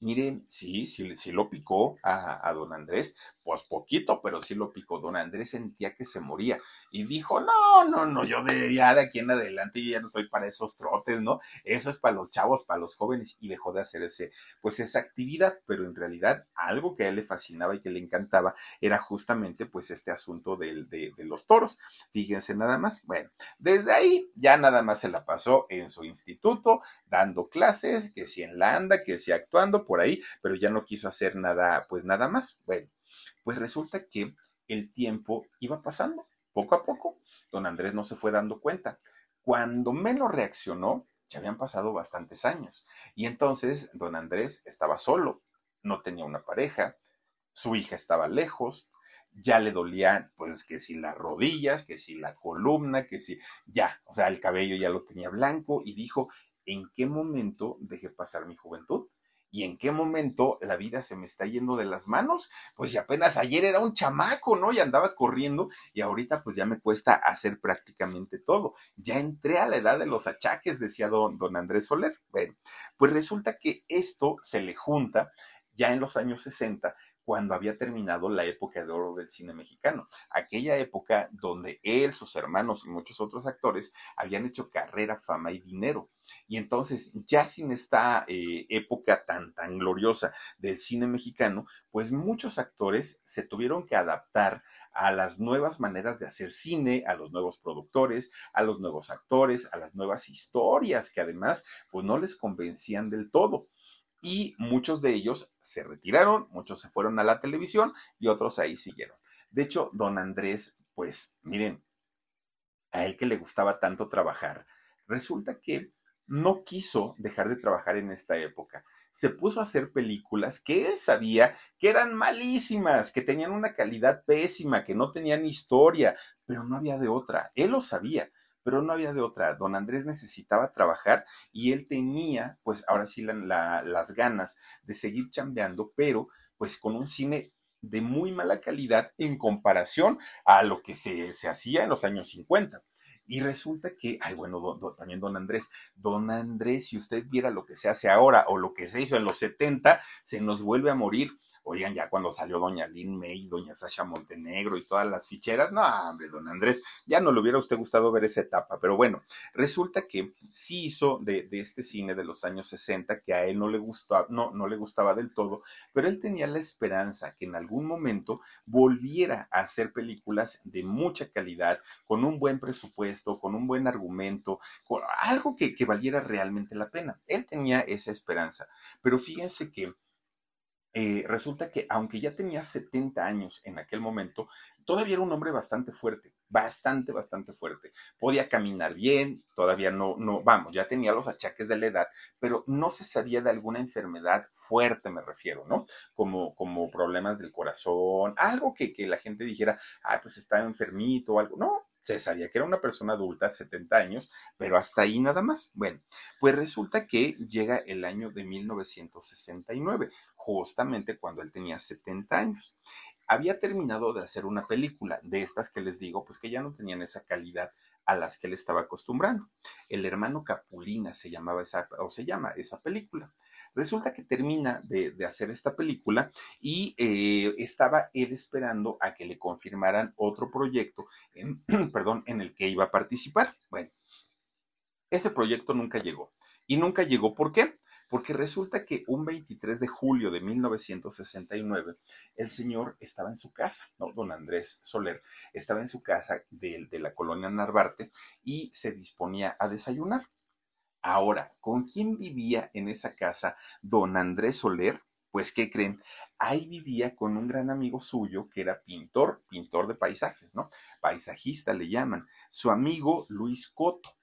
Miren, sí, sí, sí lo picó a, a, don Andrés, pues poquito, pero sí lo picó. Don Andrés sentía que se moría y dijo, no, no, no, yo de ya de aquí en adelante yo ya no estoy para esos trotes, ¿no? Eso es para los chavos, para los jóvenes y dejó de hacer ese, pues esa actividad, pero en realidad algo que a él le fascinaba y que le encantaba era justamente pues este asunto de, de, de los toros. Fíjense nada más. Bueno, desde ahí ya nada más se la pasó en su instituto, dando clases, que si en la anda, que si actuando por ahí, pero ya no quiso hacer nada, pues nada más. Bueno, pues resulta que el tiempo iba pasando, poco a poco. Don Andrés no se fue dando cuenta. Cuando menos reaccionó, ya habían pasado bastantes años. Y entonces don Andrés estaba solo, no tenía una pareja, su hija estaba lejos, ya le dolía, pues que si las rodillas, que si la columna, que si ya, o sea, el cabello ya lo tenía blanco y dijo, ¿en qué momento dejé pasar mi juventud? ¿Y en qué momento la vida se me está yendo de las manos? Pues si apenas ayer era un chamaco, ¿no? Y andaba corriendo y ahorita pues ya me cuesta hacer prácticamente todo. Ya entré a la edad de los achaques, decía don, don Andrés Soler. Bueno, pues resulta que esto se le junta ya en los años 60 cuando había terminado la época de oro del cine mexicano, aquella época donde él, sus hermanos y muchos otros actores habían hecho carrera, fama y dinero. Y entonces, ya sin esta eh, época tan, tan gloriosa del cine mexicano, pues muchos actores se tuvieron que adaptar a las nuevas maneras de hacer cine, a los nuevos productores, a los nuevos actores, a las nuevas historias que además pues no les convencían del todo y muchos de ellos se retiraron, muchos se fueron a la televisión y otros ahí siguieron. De hecho, don Andrés, pues miren, a él que le gustaba tanto trabajar, resulta que no quiso dejar de trabajar en esta época. Se puso a hacer películas que él sabía que eran malísimas, que tenían una calidad pésima, que no tenían historia, pero no había de otra. Él lo sabía pero no había de otra. Don Andrés necesitaba trabajar y él tenía, pues ahora sí, la, la, las ganas de seguir chambeando, pero pues con un cine de muy mala calidad en comparación a lo que se, se hacía en los años 50. Y resulta que, ay, bueno, también don Andrés, don Andrés, si usted viera lo que se hace ahora o lo que se hizo en los 70, se nos vuelve a morir Oigan, ya cuando salió doña Lynn May, doña Sasha Montenegro y todas las ficheras, no, hombre, don Andrés, ya no le hubiera usted gustado ver esa etapa, pero bueno, resulta que sí hizo de, de este cine de los años 60 que a él no le gustaba, no, no le gustaba del todo, pero él tenía la esperanza que en algún momento volviera a hacer películas de mucha calidad, con un buen presupuesto, con un buen argumento, con algo que, que valiera realmente la pena. Él tenía esa esperanza, pero fíjense que eh, resulta que aunque ya tenía 70 años en aquel momento, todavía era un hombre bastante fuerte, bastante, bastante fuerte. Podía caminar bien, todavía no, no, vamos, ya tenía los achaques de la edad, pero no se sabía de alguna enfermedad fuerte, me refiero, ¿no? Como, como problemas del corazón, algo que, que la gente dijera, ah, pues está enfermito o algo. No, se sabía que era una persona adulta, 70 años, pero hasta ahí nada más. Bueno, pues resulta que llega el año de 1969, justamente cuando él tenía 70 años. Había terminado de hacer una película de estas que les digo, pues que ya no tenían esa calidad a las que él estaba acostumbrando. El hermano Capulina se llamaba esa, o se llama esa película. Resulta que termina de, hacer esta película y eh, estaba él esperando a que le confirmaran otro proyecto, en, perdón, en el que iba a participar. Bueno, ese proyecto nunca llegó. Y nunca llegó, ¿por qué? Porque resulta que un 23 de julio de 1969, el señor estaba en su casa, ¿no? Don Andrés Soler estaba en su casa de, de la colonia Narvarte y se disponía a desayunar. Ahora, ¿con quién vivía en esa casa don Andrés Soler? Pues, ¿qué creen? Ahí vivía con un gran amigo suyo que era pintor, pintor de paisajes, ¿no? Paisajista le llaman, su amigo Luis Coto.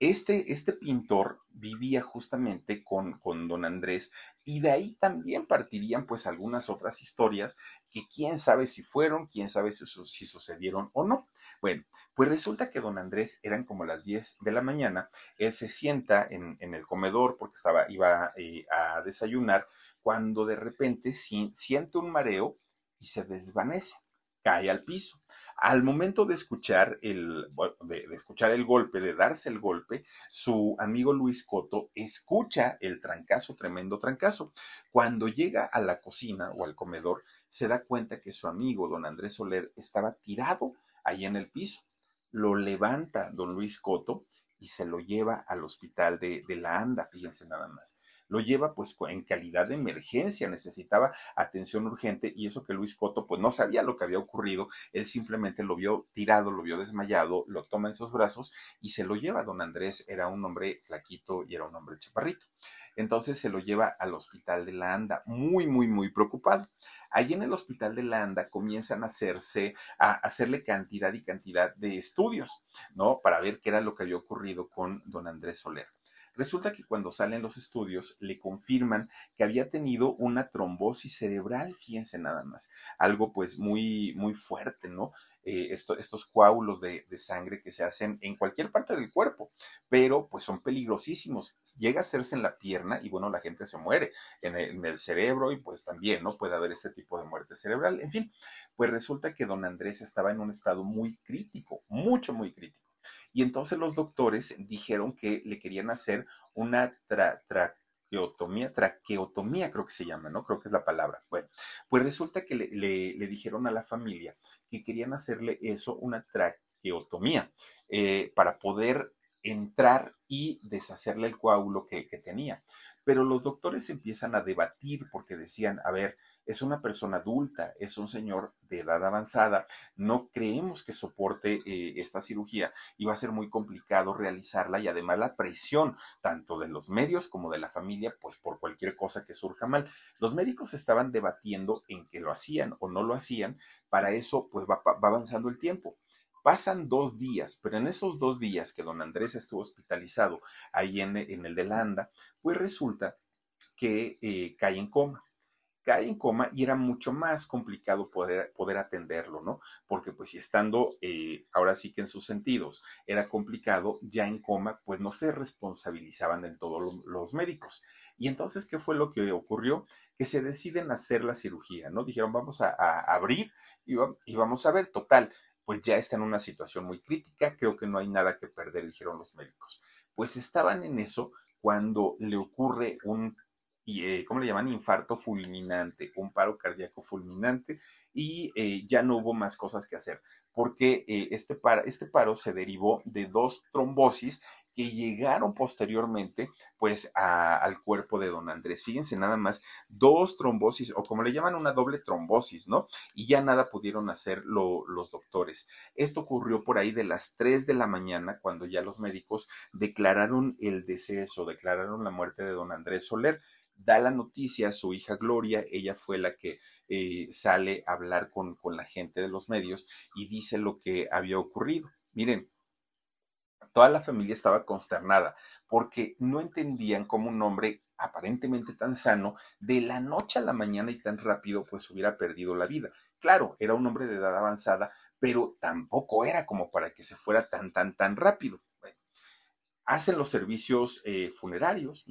Este, este pintor vivía justamente con, con don Andrés y de ahí también partirían pues algunas otras historias que quién sabe si fueron, quién sabe si, si sucedieron o no. Bueno, pues resulta que don Andrés eran como las 10 de la mañana, él se sienta en, el comedor porque estaba, iba eh, a desayunar, cuando de repente siente un mareo y se desvanece, cae al piso. Al momento de escuchar el, de, escuchar el golpe, de darse el golpe, su amigo Luis Coto escucha el trancazo, tremendo trancazo. Cuando llega a la cocina o al comedor, se da cuenta que su amigo, don Andrés Soler, estaba tirado ahí en el piso. Lo levanta don Luis Coto y se lo lleva al hospital de, de la Anda, fíjense nada más lo lleva pues en calidad de emergencia, necesitaba atención urgente y eso que Luis Coto pues no sabía lo que había ocurrido, él simplemente lo vio tirado, lo vio desmayado, lo toma en sus brazos y se lo lleva. Don Andrés era un hombre flaquito y era un hombre chaparrito. Entonces se lo lleva al hospital de la Anda, muy, muy, muy preocupado. Allí en el hospital de la Anda comienzan a hacerse, a hacerle cantidad y cantidad de estudios, ¿no? Para ver qué era lo que había ocurrido con don Andrés Soler. Resulta que cuando salen los estudios le confirman que había tenido una trombosis cerebral, fíjense nada más, algo pues muy, muy fuerte, ¿no? Eh, estos coágulos de, sangre que se hacen en cualquier parte del cuerpo, pero pues son peligrosísimos. Llega a hacerse en la pierna y bueno, la gente se muere en el, en el cerebro y pues también, ¿no? Puede haber este tipo de muerte cerebral. En fin, pues resulta que don Andrés estaba en un estado muy crítico, mucho, muy crítico. Y entonces los doctores dijeron que le querían hacer una traqueotomía, traqueotomía creo que se llama, ¿no? Creo que es la palabra. Bueno, pues resulta que le, dijeron a la familia que querían hacerle eso, una traqueotomía, eh, para poder entrar y deshacerle el coágulo que, que tenía. Pero los doctores empiezan a debatir porque decían, a ver, es una persona adulta, es un señor de edad avanzada, no creemos que soporte eh, esta cirugía y va a ser muy complicado realizarla y además la presión tanto de los medios como de la familia, pues por cualquier cosa que surja mal. Los médicos estaban debatiendo en que lo hacían o no lo hacían, para eso pues va, avanzando el tiempo. Pasan dos días, pero en esos dos días que don Andrés estuvo hospitalizado ahí en, el de Landa, pues resulta que eh, cae en coma cae en coma y era mucho más complicado poder, poder atenderlo, ¿no? Porque pues si estando eh, ahora sí que en sus sentidos era complicado, ya en coma, pues no se responsabilizaban del todo los médicos. Y entonces, ¿qué fue lo que ocurrió? Que se deciden hacer la cirugía, ¿no? Dijeron, vamos a, abrir y, y vamos a ver, total, pues ya está en una situación muy crítica, creo que no hay nada que perder, dijeron los médicos. Pues estaban en eso cuando le ocurre un eh, ¿cómo le llaman? Infarto fulminante, un paro cardíaco fulminante y eh, ya no hubo más cosas que hacer porque eh, este, paro, este paro se derivó de dos trombosis que llegaron posteriormente pues al cuerpo de don Andrés. Fíjense nada más, dos trombosis o como le llaman una doble trombosis, ¿no? Y ya nada pudieron hacer los doctores. Esto ocurrió por ahí de las 3 de la mañana cuando ya los médicos declararon el deceso, declararon la muerte de don Andrés Soler da la noticia a su hija Gloria, ella fue la que eh, sale a hablar con, con la gente de los medios y dice lo que había ocurrido. Miren, toda la familia estaba consternada porque no entendían cómo un hombre aparentemente tan sano, de la noche a la mañana y tan rápido, pues hubiera perdido la vida. Claro, era un hombre de edad avanzada, pero tampoco era como para que se fuera tan, tan, tan rápido hacen los servicios eh, funerarios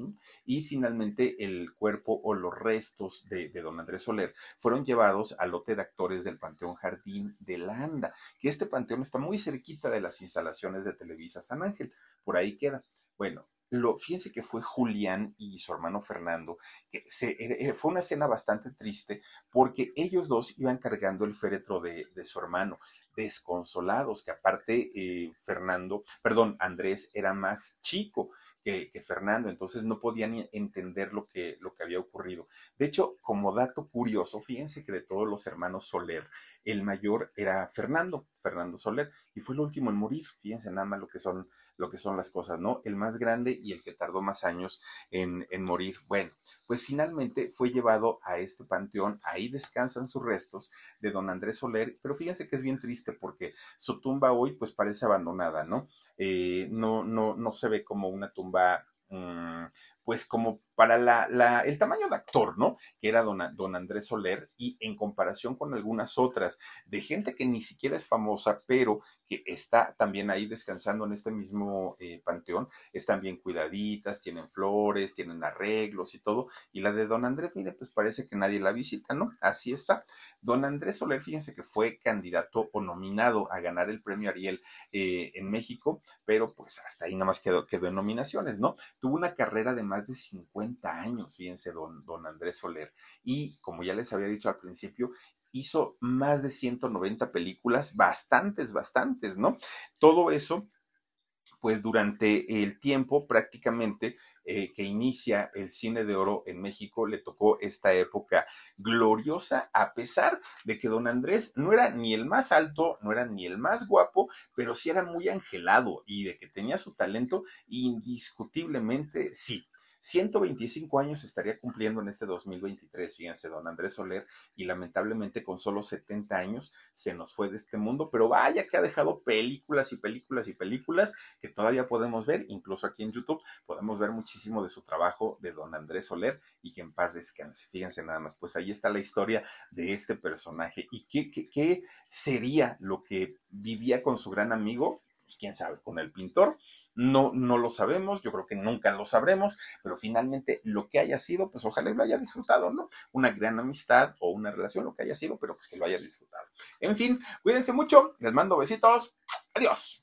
y finalmente el cuerpo o los restos de, don Andrés Soler fueron llevados al lote de actores del Panteón Jardín de la Anda, que este panteón está muy cerquita de las instalaciones de Televisa San Ángel, por ahí queda. Bueno, lo, fíjense que fue Julián y su hermano Fernando, que se, fue una escena bastante triste porque ellos dos iban cargando el féretro de su hermano desconsolados, que aparte eh, Fernando, perdón, Andrés era más chico que, Fernando, entonces no podían entender lo que, lo que había ocurrido. De hecho, como dato curioso, fíjense que de todos los hermanos Soler, el mayor era Fernando, Fernando Soler, y fue el último en morir. Fíjense nada más lo que son, lo que son las cosas, ¿no? El más grande y el que tardó más años en, en morir. Bueno, pues finalmente fue llevado a este panteón, ahí descansan sus restos de don Andrés Soler, pero fíjense que es bien triste porque su tumba hoy pues parece abandonada, ¿no? Eh, no, no, no se ve como una tumba mm, pues como para la, el tamaño de actor, ¿no? Que era don, don, Andrés Soler y en comparación con algunas otras de gente que ni siquiera es famosa, pero que está también ahí descansando en este mismo eh, panteón, están bien cuidaditas, tienen flores, tienen arreglos y todo. Y la de don Andrés, mire, pues parece que nadie la visita, ¿no? Así está. Don Andrés Soler, fíjense que fue candidato o nominado a ganar el premio Ariel eh, en México, pero pues hasta ahí nada más quedó, quedó en nominaciones, ¿no? Tuvo una carrera de más de 50 años, fíjense, don, don Andrés Soler. Y como ya les había dicho al principio, hizo más de 190 películas, bastantes, bastantes, ¿no? Todo eso pues durante el tiempo prácticamente eh, que inicia el cine de oro en México, le tocó esta época gloriosa, a pesar de que don Andrés no era ni el más alto, no era ni el más guapo, pero sí era muy angelado y de que tenía su talento, indiscutiblemente sí. 125 años estaría cumpliendo en este 2023, fíjense, don Andrés Soler, y lamentablemente con solo 70 años se nos fue de este mundo, pero vaya que ha dejado películas y películas y películas que todavía podemos ver, incluso aquí en YouTube podemos ver muchísimo de su trabajo de don Andrés Soler y que en paz descanse. Fíjense nada más, pues ahí está la historia de este personaje y qué, qué, qué sería lo que vivía con su gran amigo, pues quién sabe, con el pintor no, no lo sabemos, yo creo que nunca lo sabremos, pero finalmente lo que haya sido, pues ojalá lo haya disfrutado, ¿no? Una gran amistad o una relación, lo que haya sido, pero pues que lo haya disfrutado. En fin, cuídense mucho, les mando besitos, adiós.